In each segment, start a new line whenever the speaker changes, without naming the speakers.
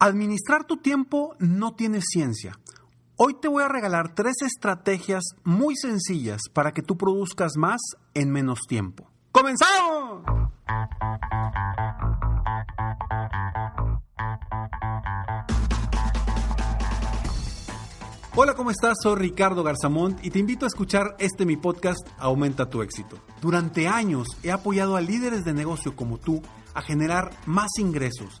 Administrar tu tiempo no tiene ciencia. Hoy te voy a regalar tres estrategias muy sencillas para que tú produzcas más en menos tiempo. ¡Comenzamos! Hola, ¿cómo estás? Soy Ricardo Garzamont y te invito a escuchar este mi podcast Aumenta tu éxito. Durante años he apoyado a líderes de negocio como tú a generar más ingresos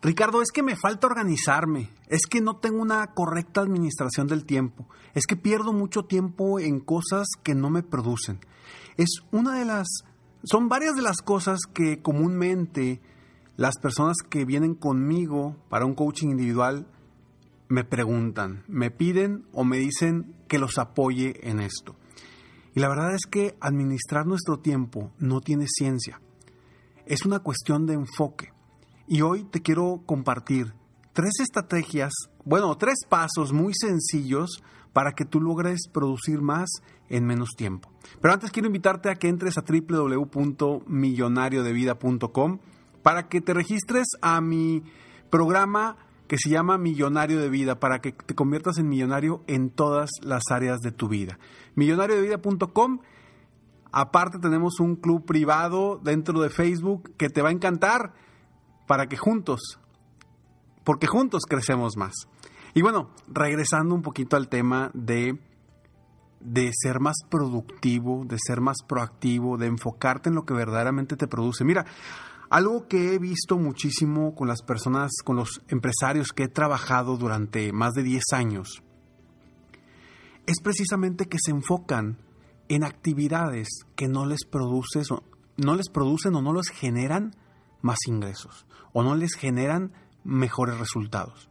Ricardo, es que me falta organizarme, es que no tengo una correcta administración del tiempo, es que pierdo mucho tiempo en cosas que no me producen. Es una de las, son varias de las cosas que comúnmente las personas que vienen conmigo para un coaching individual me preguntan, me piden o me dicen que los apoye en esto. Y la verdad es que administrar nuestro tiempo no tiene ciencia, es una cuestión de enfoque. Y hoy te quiero compartir tres estrategias, bueno, tres pasos muy sencillos para que tú logres producir más en menos tiempo. Pero antes quiero invitarte a que entres a www.millonariodevida.com para que te registres a mi programa que se llama Millonario de Vida, para que te conviertas en millonario en todas las áreas de tu vida. Millonariodevida.com. Aparte tenemos un club privado dentro de Facebook que te va a encantar para que juntos, porque juntos crecemos más. Y bueno, regresando un poquito al tema de, de ser más productivo, de ser más proactivo, de enfocarte en lo que verdaderamente te produce. Mira, algo que he visto muchísimo con las personas, con los empresarios que he trabajado durante más de 10 años, es precisamente que se enfocan en actividades que no les, produces, no les producen o no les generan más ingresos o no les generan mejores resultados.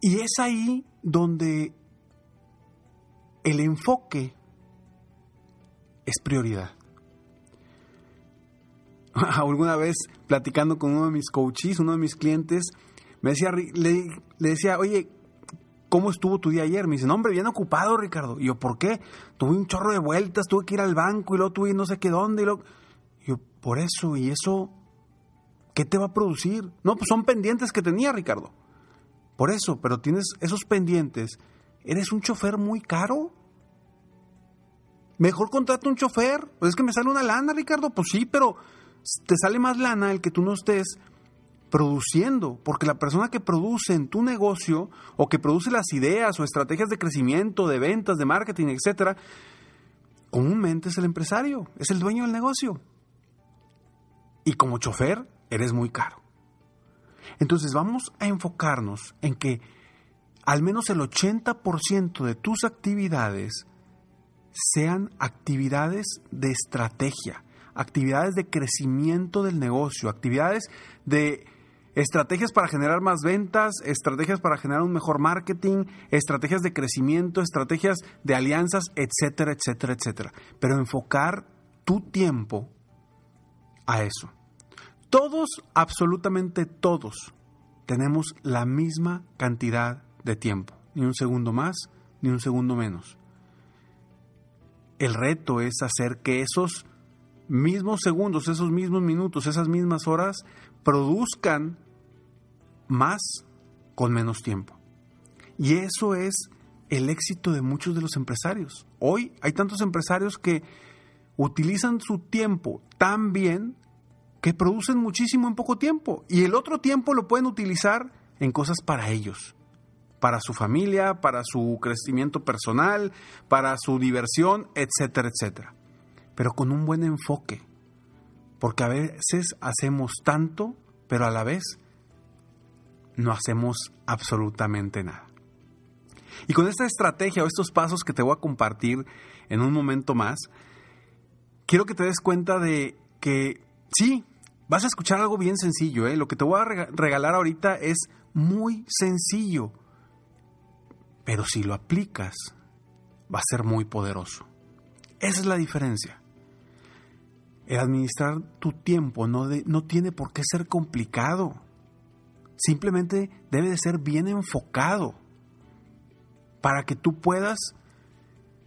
Y es ahí donde el enfoque es prioridad. Alguna vez platicando con uno de mis coaches, uno de mis clientes, me decía, le, decía, oye, ¿cómo estuvo tu día ayer? Me dice, no, hombre, bien ocupado, Ricardo. Y yo, ¿por qué? Tuve un chorro de vueltas, tuve que ir al banco y luego tuve no sé qué dónde. Y luego... por eso, y eso ¿Qué te va a producir? No, pues son pendientes que tenía, Ricardo. Por eso, pero tienes esos pendientes. ¿Eres un chofer muy caro? Mejor contrata un chofer. Pues es que me sale una lana, Ricardo. Pues sí, pero te sale más lana el que tú no estés produciendo, porque la persona que produce en tu negocio o que produce las ideas o estrategias de crecimiento, de ventas, de marketing, etcétera, comúnmente es el empresario, es el dueño del negocio. Y como chofer, eres muy caro. Entonces vamos a enfocarnos en que al menos el 80% de tus actividades sean actividades de estrategia, actividades de crecimiento del negocio, actividades de estrategias para generar más ventas, estrategias para generar un mejor marketing, estrategias de crecimiento, estrategias de alianzas, etcétera, etcétera, etcétera. Pero enfocar tu tiempo a eso. Todos, absolutamente todos, tenemos la misma cantidad de tiempo, ni un segundo más, ni un segundo menos. El reto es hacer que esos mismos segundos, esos mismos minutos, esas mismas horas produzcan más con menos tiempo. Y eso es el éxito de muchos de los empresarios. Hoy hay tantos empresarios que utilizan su tiempo tan bien que producen muchísimo en poco tiempo y el otro tiempo lo pueden utilizar en cosas para ellos, para su familia, para su crecimiento personal, para su diversión, etcétera, etcétera. Pero con un buen enfoque, porque a veces hacemos tanto, pero a la vez no hacemos absolutamente nada. Y con esta estrategia o estos pasos que te voy a compartir en un momento más, quiero que te des cuenta de que sí, Vas a escuchar algo bien sencillo, ¿eh? Lo que te voy a regalar ahorita es muy sencillo. pero si lo aplicas, va a ser muy poderoso. Esa es la diferencia. El administrar tu tiempo no, no tiene por qué ser complicado. Simplemente debe de ser bien enfocado para que tú puedas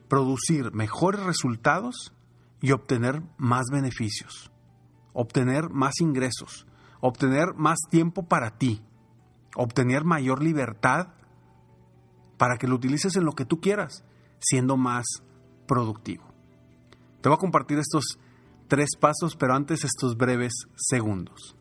producir mejores resultados y obtener más beneficios, obtener más ingresos, obtener más tiempo para ti, obtener mayor libertad para que lo utilices en lo que tú quieras, siendo más productivo. Te voy a compartir estos tres pasos, pero antes estos breves segundos.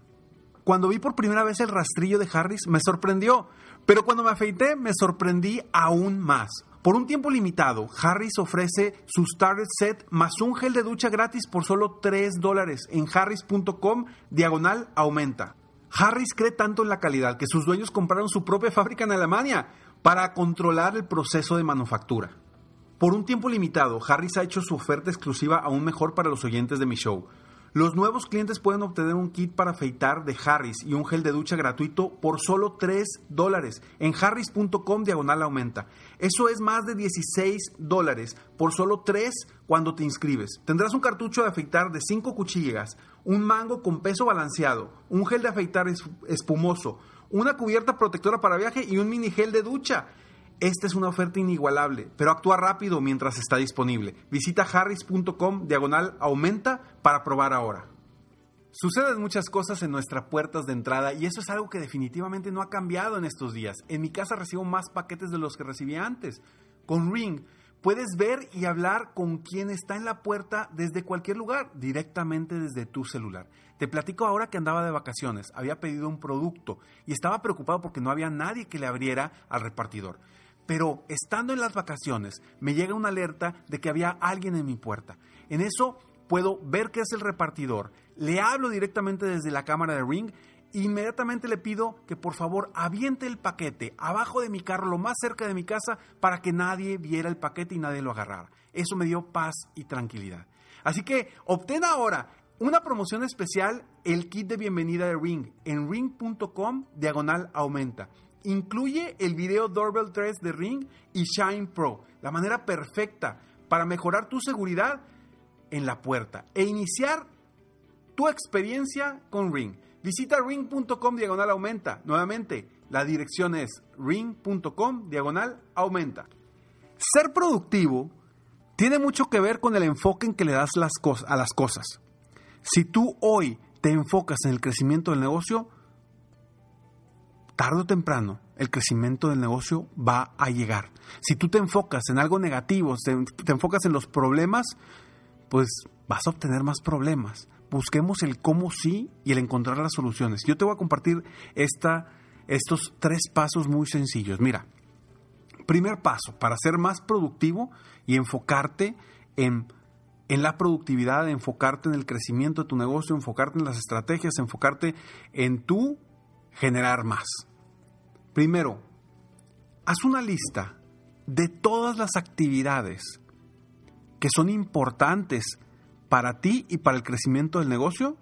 Cuando vi por primera vez el rastrillo de Harris me sorprendió, pero cuando me afeité me sorprendí aún más. Por un tiempo limitado, Harris ofrece su Starter Set más un gel de ducha gratis por solo 3 dólares en harris.com diagonal aumenta. Harris cree tanto en la calidad que sus dueños compraron su propia fábrica en Alemania para controlar el proceso de manufactura. Por un tiempo limitado, Harris ha hecho su oferta exclusiva aún mejor para los oyentes de mi show. Los nuevos clientes pueden obtener un kit para afeitar de Harris y un gel de ducha gratuito por solo 3 dólares en harris.com diagonal aumenta. Eso es más de 16 dólares por solo 3 cuando te inscribes. Tendrás un cartucho de afeitar de 5 cuchillas, un mango con peso balanceado, un gel de afeitar espumoso, una cubierta protectora para viaje y un mini gel de ducha. Esta es una oferta inigualable, pero actúa rápido mientras está disponible. Visita harris.com diagonal aumenta para probar ahora. Suceden muchas cosas en nuestras puertas de entrada y eso es algo que definitivamente no ha cambiado en estos días. En mi casa recibo más paquetes de los que recibía antes. Con Ring puedes ver y hablar con quien está en la puerta desde cualquier lugar, directamente desde tu celular. Te platico ahora que andaba de vacaciones, había pedido un producto y estaba preocupado porque no había nadie que le abriera al repartidor. Pero estando en las vacaciones, me llega una alerta de que había alguien en mi puerta. En eso puedo ver que es el repartidor. Le hablo directamente desde la cámara de Ring inmediatamente le pido que por favor aviente el paquete abajo de mi carro, lo más cerca de mi casa, para que nadie viera el paquete y nadie lo agarrara. Eso me dio paz y tranquilidad. Así que obtén ahora una promoción especial, el kit de bienvenida de Ring, en ring.com diagonal aumenta. Incluye el video Doorbell 3 de Ring y Shine Pro, la manera perfecta para mejorar tu seguridad en la puerta e iniciar tu experiencia con Ring. Visita ring.com diagonal aumenta. Nuevamente, la dirección es ring.com diagonal aumenta. Ser productivo tiene mucho que ver con el enfoque en que le das a las cosas. Si tú hoy te enfocas en el crecimiento del negocio, tarde o temprano el crecimiento del negocio va a llegar. Si tú te enfocas en algo negativo, te, enfocas en los problemas, pues vas a obtener más problemas. Busquemos el cómo sí y el encontrar las soluciones. Yo te voy a compartir esta, estos tres pasos muy sencillos. Mira, primer paso, para ser más productivo y enfocarte en, en la productividad, enfocarte en el crecimiento de tu negocio, enfocarte en las estrategias, enfocarte en tu generar más. Primero, haz una lista de todas las actividades que son importantes para ti y para el crecimiento del negocio,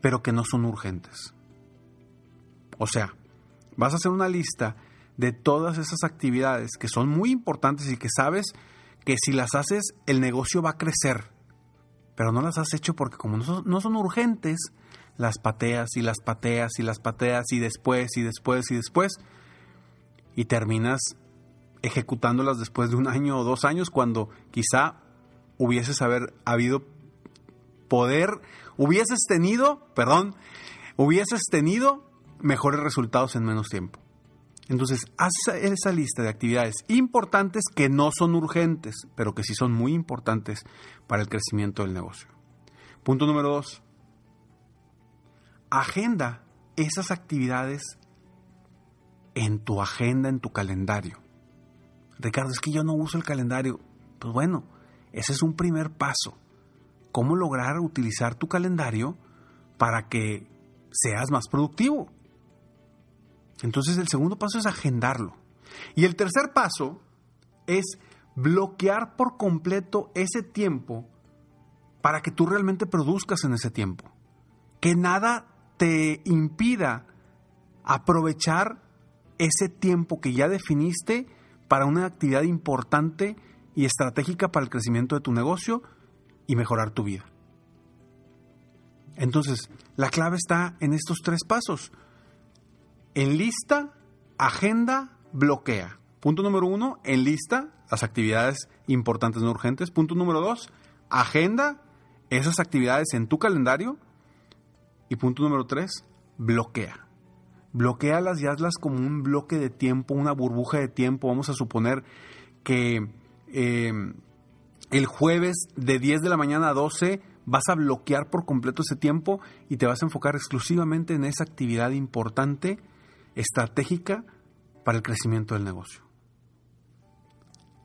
pero que no son urgentes. O sea, vas a hacer una lista de todas esas actividades que son muy importantes y que sabes que si las haces el negocio va a crecer, pero no las has hecho porque como no son, no son urgentes, las pateas y las pateas y las pateas y después y después y después y terminas ejecutándolas después de un año o dos años cuando quizá hubieses haber habido poder, hubieses tenido, perdón, hubieses tenido mejores resultados en menos tiempo. Entonces, haz esa lista de actividades importantes que no son urgentes, pero que sí son muy importantes para el crecimiento del negocio. Punto número dos, agenda esas actividades en tu agenda, en tu calendario. Ricardo, es que yo no uso el calendario. Pues bueno, ese es un primer paso. ¿Cómo lograr utilizar tu calendario para que seas más productivo? Entonces el segundo paso es agendarlo. Y el tercer paso es bloquear por completo ese tiempo para que tú realmente produzcas en ese tiempo. Que nada te impida aprovechar ese tiempo que ya definiste para una actividad importante y estratégica para el crecimiento de tu negocio y mejorar tu vida. Entonces, la clave está en estos tres pasos. En lista, agenda, bloquea. Punto número uno, en lista, las actividades importantes no urgentes. Punto número dos, agenda esas actividades en tu calendario. Y punto número tres, bloquea. Bloquealas y hazlas como un bloque de tiempo, una burbuja de tiempo. Vamos a suponer que eh, el jueves de 10 de la mañana a 12 vas a bloquear por completo ese tiempo y te vas a enfocar exclusivamente en esa actividad importante, estratégica para el crecimiento del negocio.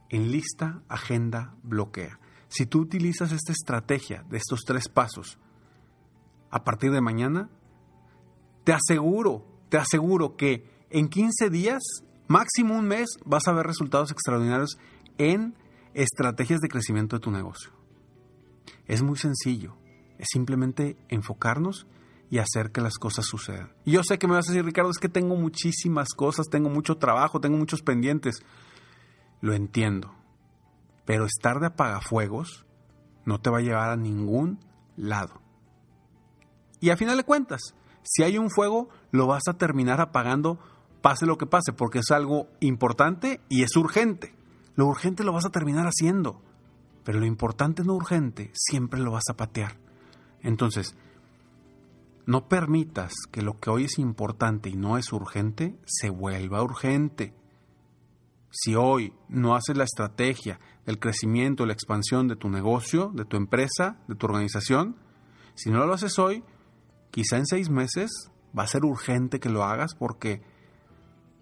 En lista, agenda, bloquea. Si tú utilizas esta estrategia de estos tres pasos, a partir de mañana, te aseguro, te aseguro que en 15 días, máximo un mes, vas a ver resultados extraordinarios en estrategias de crecimiento de tu negocio. Es muy sencillo, es simplemente enfocarnos y hacer que las cosas sucedan. Y yo sé que me vas a decir, Ricardo, es que tengo muchísimas cosas, tengo mucho trabajo, tengo muchos pendientes. Lo entiendo. Pero estar de apagafuegos no te va a llevar a ningún lado. Y a final de cuentas, si hay un fuego, lo vas a terminar apagando pase lo que pase, porque es algo importante y es urgente. Lo urgente lo vas a terminar haciendo, pero lo importante no urgente siempre lo vas a patear. Entonces, no permitas que lo que hoy es importante y no es urgente se vuelva urgente. Si hoy no haces la estrategia del crecimiento, la expansión de tu negocio, de tu empresa, de tu organización, si no lo haces hoy, quizá en seis meses va a ser urgente que lo hagas porque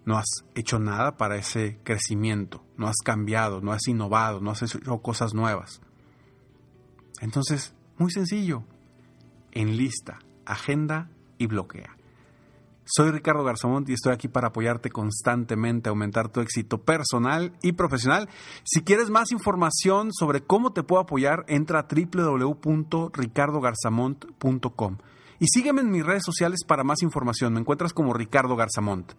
no has hecho nada para ese crecimiento, no has cambiado, no has innovado, no has hecho cosas nuevas. Entonces, muy sencillo, enlista, agenda y bloquea. Soy Ricardo Garzamont y estoy aquí para apoyarte constantemente aumentar tu éxito personal y profesional. Si quieres más información sobre cómo te puedo apoyar, entra a www.ricardogarzamont.com y sígueme en mis redes sociales para más información. Me encuentras como Ricardo Garzamont.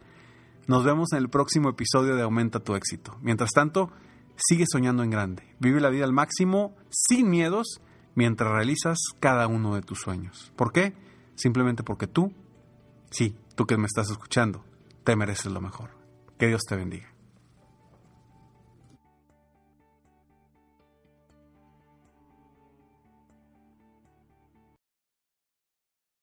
Nos vemos en el próximo episodio de Aumenta tu éxito. Mientras tanto, sigue soñando en grande. Vive la vida al máximo, sin miedos, mientras realizas cada uno de tus sueños. ¿Por qué? Simplemente porque tú, sí, tú que me estás escuchando, te mereces lo mejor. Que Dios te bendiga.